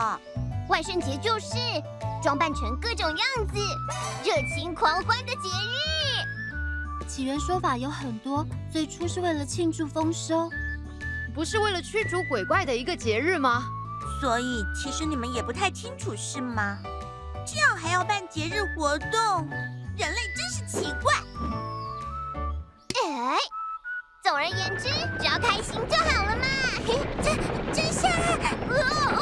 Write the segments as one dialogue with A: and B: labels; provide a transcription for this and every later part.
A: 么？
B: 万圣节就是装扮成各种样子、热情狂欢的节日。
C: 起源说法有很多，最初是为了庆祝丰收，
D: 不是为了驱逐鬼怪的一个节日吗？
A: 所以其实你们也不太清楚，是吗？这样还要办节日活动，人类真是奇怪。
B: 哎，总而言之，只要开心就好了嘛。真真相，哦哦！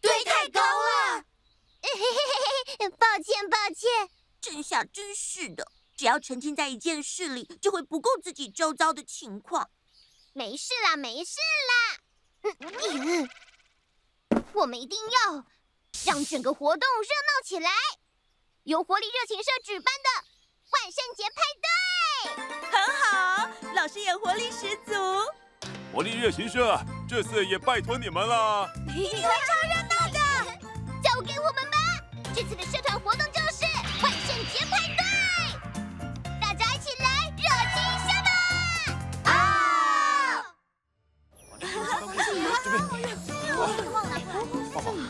A: 堆太高了，
B: 抱歉抱歉。
A: 真相真是的，只要沉浸在一件事里，就会不顾自己周遭的情况。
B: 没事啦，没事啦。嗯，我们一定要让整个活动热闹起来。由活力热情社举办的万圣节派对，
A: 很好，老师也活力十足。
E: 活力热情社这次也拜托你们了，
A: 一定会超热闹的。
B: 交给我们吧，这次的社团活动就是万圣节派对。大家一起来热情相吧！啊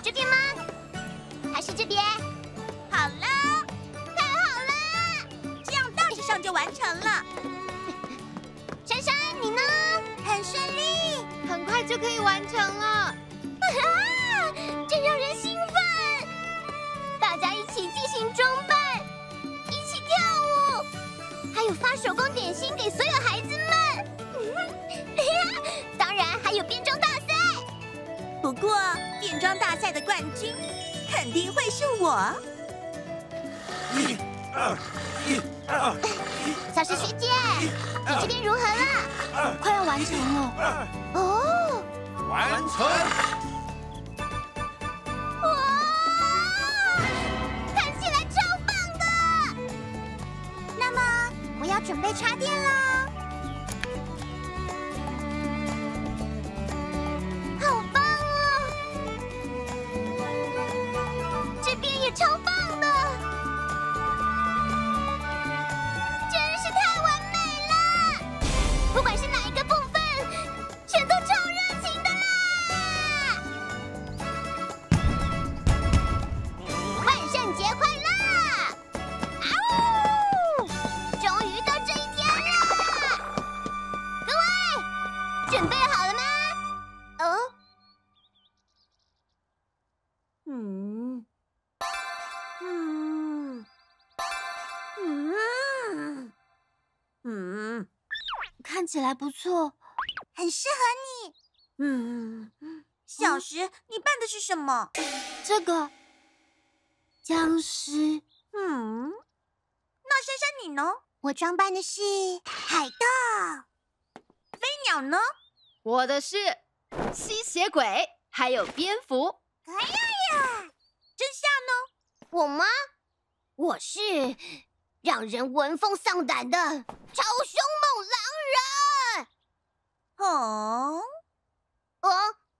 B: 这边吗？还是这边？
A: 好了，
B: 太好了，
A: 这样大致上就完成了。
B: 珊珊，你呢？
A: 很顺利，
D: 很快就可以完成了。啊，
B: 真让人兴奋！大家一起进行装扮，一起跳舞，还有发手工点心给所有孩子们。当然还有变装大赛。
A: 不过，变装大赛的冠军肯定会是我。
E: 一、二、一、二、
B: 一。小石学姐，你这边如何了？
C: 快要完成了。
B: 哦，
E: 完成。
B: 准备插电了。
C: 起来不错，
A: 很适合你。嗯，小石，嗯、你扮的是什么？
C: 这个僵尸。
A: 嗯，那珊珊你呢？
B: 我装扮的是海盗。
A: 飞鸟呢？
D: 我的是吸血鬼，还有蝙蝠。
B: 哎呀呀！
A: 真相呢？
B: 我吗？我是让人闻风丧胆的超凶猛狼人。
A: 哦，
B: 哦，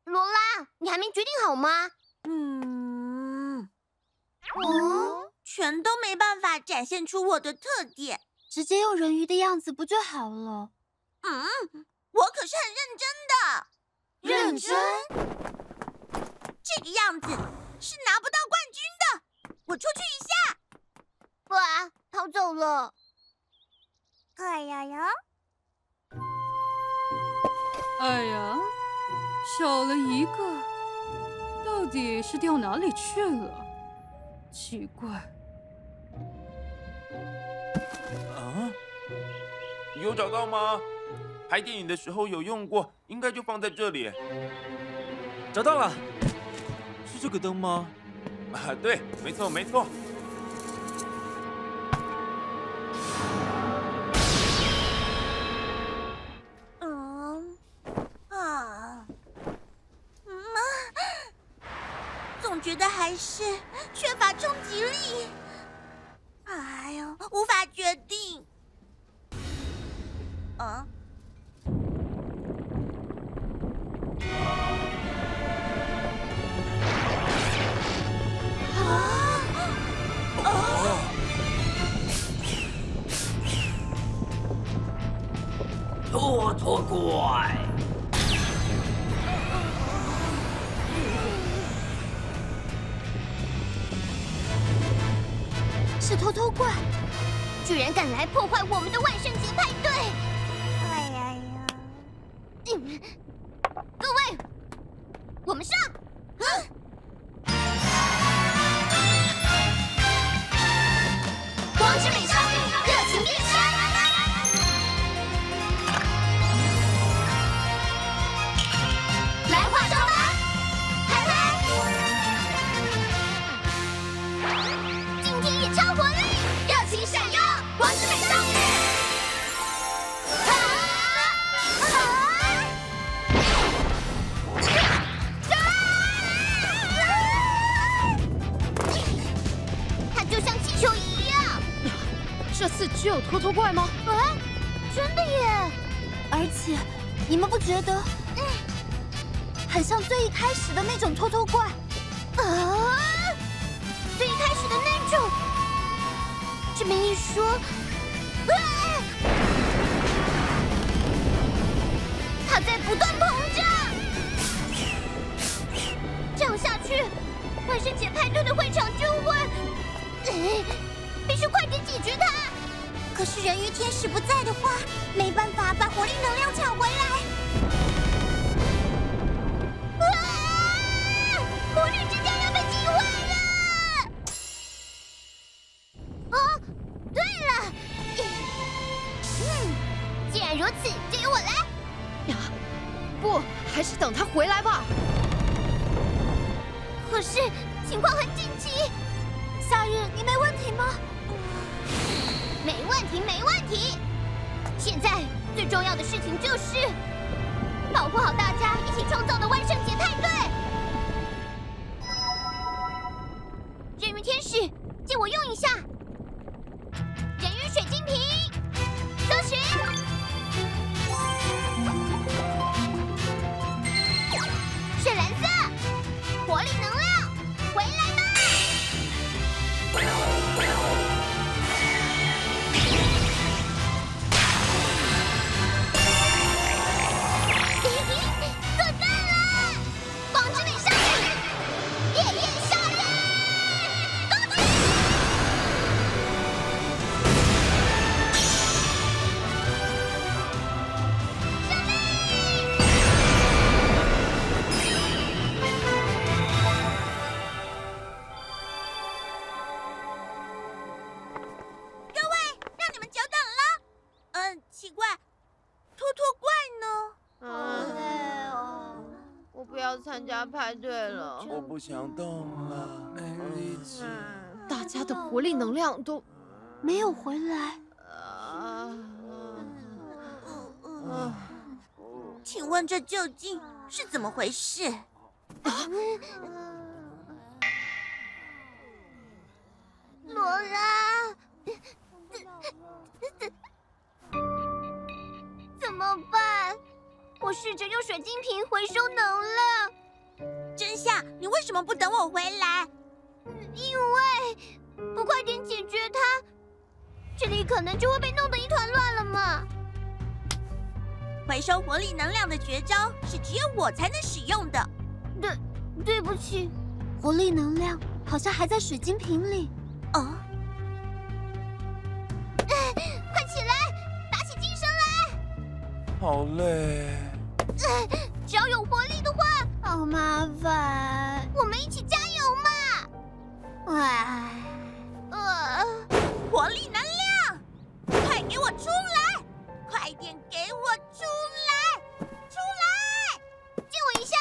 B: 罗拉，你还没决定好吗？
A: 嗯，哦，全都没办法展现出我的特点，
C: 直接用人鱼的样子不就好了？
A: 嗯，我可是很认真的，
C: 认真。
A: 这个样子是拿不到冠军的。我出去一下。
B: 哇，逃走了。
A: 哎呀呀！
F: 哎呀，少了一个，到底是掉哪里去了？奇怪。
E: 啊？有找到吗？拍电影的时候有用过，应该就放在这里。
G: 找到了，是这个灯吗？
E: 啊，
A: 对，没错，没错。
H: 拖拖怪。
B: 是偷偷怪，居然敢来破坏我们的万圣节派
D: 偷偷怪吗？
B: 啊，真的耶！
C: 而且，你们不觉得，嗯很像最一开始的那种偷偷怪？
B: 啊，最一开始的那种。这么一说，啊，它在不断膨胀。这样下去，万圣节派对的会场就会……必须快点解决它。
A: 可是人鱼天使不在的话，没办法把活力能量抢回
B: 来。创造的
I: 万圣节不要参加派对了。
E: 我不想动了，没力气。
D: 大家的活力能量都
C: 没有回
A: 来。请问这究竟是怎么回事？
B: 罗拉，怎么办？我试着用水晶瓶回收能量，
A: 真相，你为什么不等我回来？
B: 因为不快点解决它，这里可能就会被弄得一团乱了嘛。
A: 回收活力能量的绝招是只有我才能使用的。
B: 对，对不起。
C: 活力能量好像还在水晶瓶里。
A: 哦，
B: 快起来，打起精神来！
E: 好累。
B: 只要有活力
C: 好麻烦。
B: 我们一起加油嘛！
C: 唉，
B: 呃，
A: 活力能量，快给我出来！快点给我出来！出来！
B: 借我一下。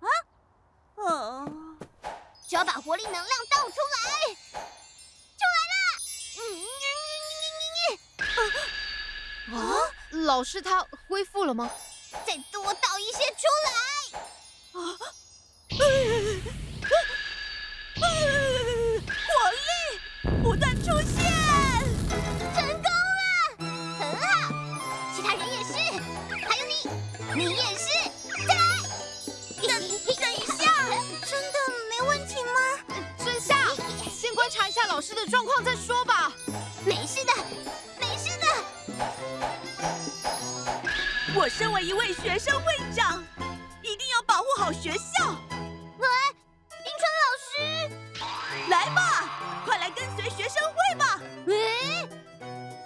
A: 啊？哦，
B: 只要把活力能量倒出来，出来了！嗯嗯嗯嗯嗯
D: 啊，老师他恢复了吗？观察一下老师的状况再说吧。
B: 没事的，没事的。
A: 我身为一位学生会长，一定要保护好学校。
B: 喂，英川老师，
A: 来吧，快来跟随学生会吧。
B: 喂，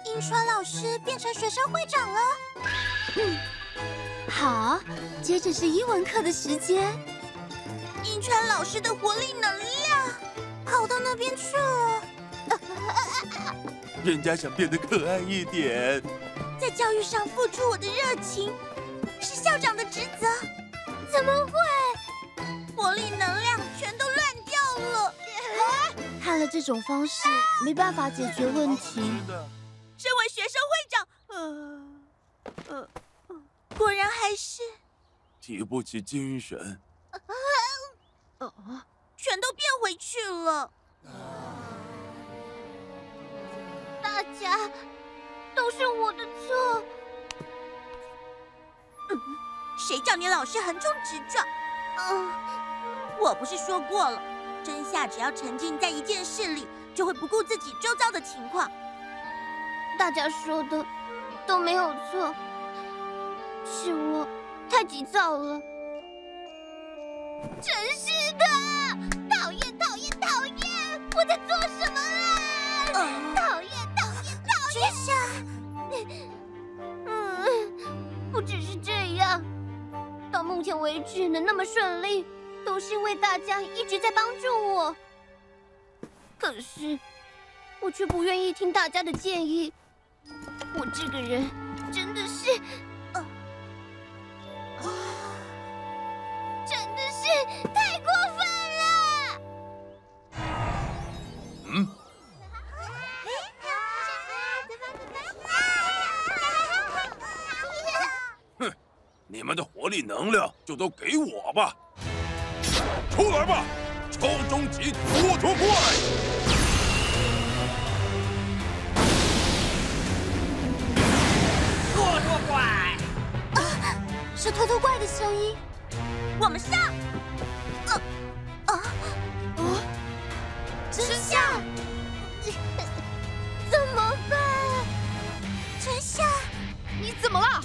C: 英川老师变成学生会长了。嗯，好，接着是英文课的时间。
A: 英川老师的活力能
C: 到那边去了。
E: 人家想变得可爱一点，
A: 在教育上付出我的热情，是校长的职责。
B: 怎么会？
A: 活力能量全都乱掉了。
C: 看了这种方式，没办法解决问题。
A: 身为学生会长，呃呃，果然还是
E: 提不起精神。
A: 呃，全都变回去了。
B: 大家都是我的错。
A: 嗯，谁叫你老是横冲直撞？嗯，我不是说过了，真夏只要沉浸在一件事里，就会不顾自己周遭的情况。
B: 大家说的都没有错，是我太急躁了。真是的！我在做什么啊？讨厌讨厌讨厌！真夏，嗯，不只是这样，到目前为止能那么顺利，都是因为大家一直在帮助我。可是，我却不愿意听大家的建议。我这个人真的是，
E: 力能量就都给我吧。出来吧，超终极拖拖怪！
C: 是拖拖怪的声音，
A: 我们上！啊啊
C: 啊！真夏，
B: 怎么办？
C: 真夏，
D: 你怎么了？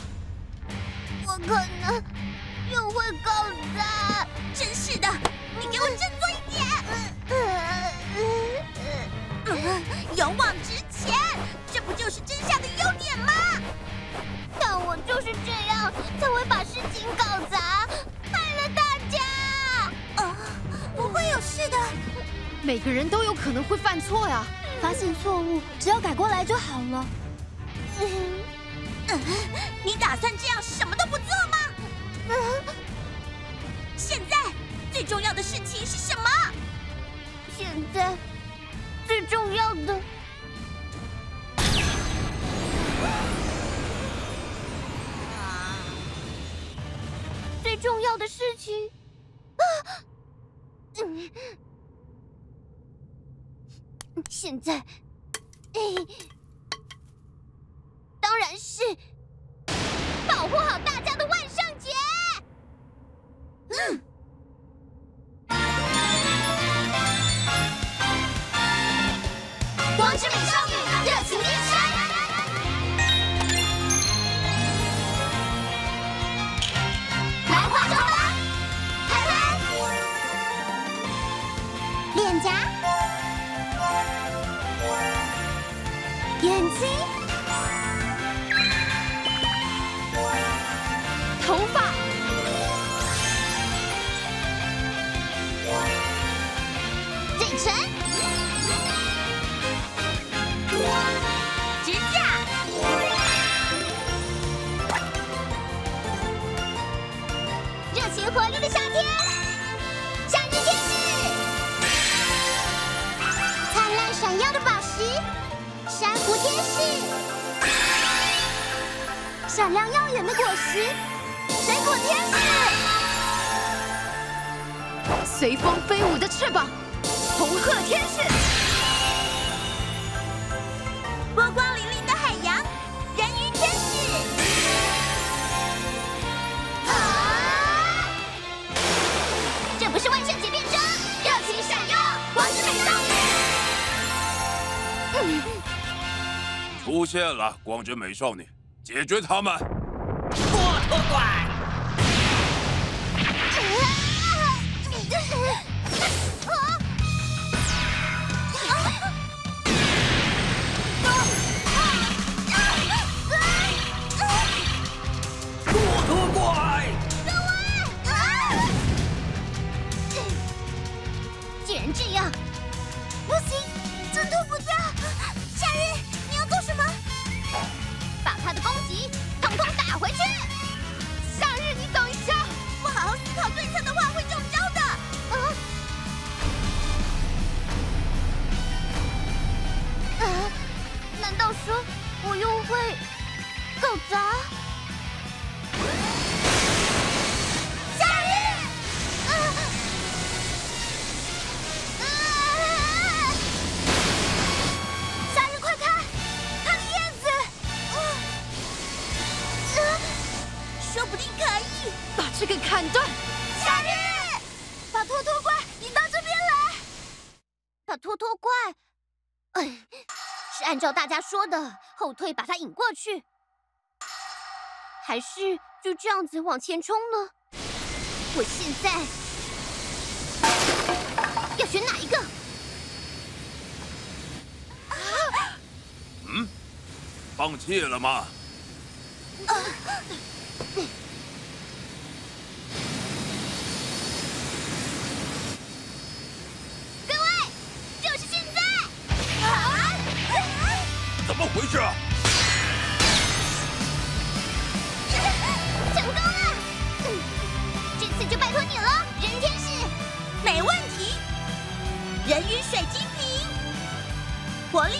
D: 每个人都有可能会犯错呀，
C: 发现错误只要改过来就好了。
A: 嗯，嗯，你打算这样什么都不做吗？嗯，现在最重要的事情是什么？
B: 现在最重要的。最重要的事情，啊，嗯，现在，哎，当然是。保护好大家的万圣节。嗯，
E: 出现了，光之美少女，解决他们！
H: 怪。哎，是
B: 按照大家说的，后退把他引过去，还是就这样子往前冲呢？我现在要选哪一个？
E: 嗯，放弃了吗？啊怎么回事啊？
B: 成功了！这次就拜托你了，人天使。
A: 没问题。人鱼水晶瓶，活力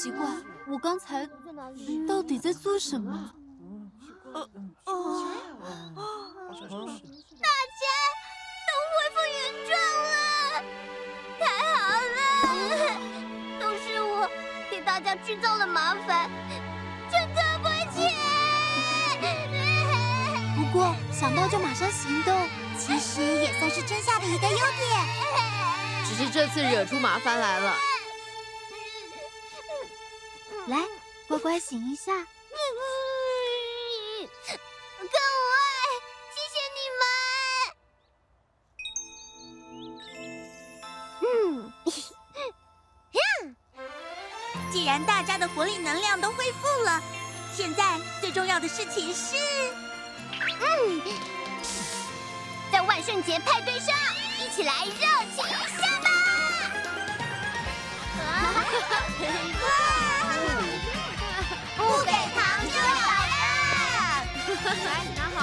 C: 奇怪，我刚才到底在做什么？
B: 大家都恢复原状了，太好了！都是我给大家制造了麻烦，真对不起。
C: 不过想到就马上行动。其实也算是真夏的一个优点，
D: 只是这次惹出麻烦来了。
C: 来，乖乖醒一下。
B: 各位，谢谢
A: 你们。嗯，既然大家的活力能量都恢复了，现在最重要的事情是，
B: 嗯。在万圣节派对上，一起来热情一下吧！不给糖就捣蛋！
D: 来，拿好。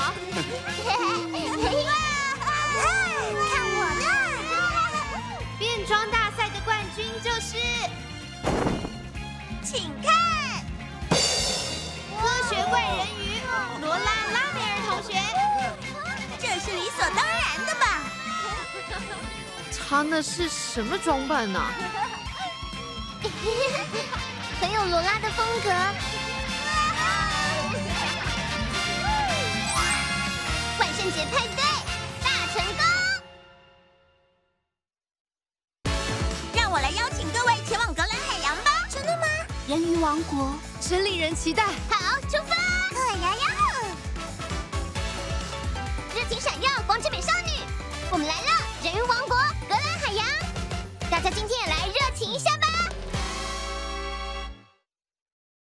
B: 看我的！
D: 变装大赛的冠军就是，
A: 请看，
D: 科学怪人鱼罗拉拉梅尔同学。
A: 这是理所当然的吧？
D: 他那是什么装扮呢？
B: 很有罗拉的风格。万圣节派对大成功。
A: 让我来邀请各位前往格兰海洋吧。
C: 真的吗？人鱼王国。
D: 真令人期待
B: 好出发。
C: 懒羊羊
B: 热情闪耀光之美少女我们来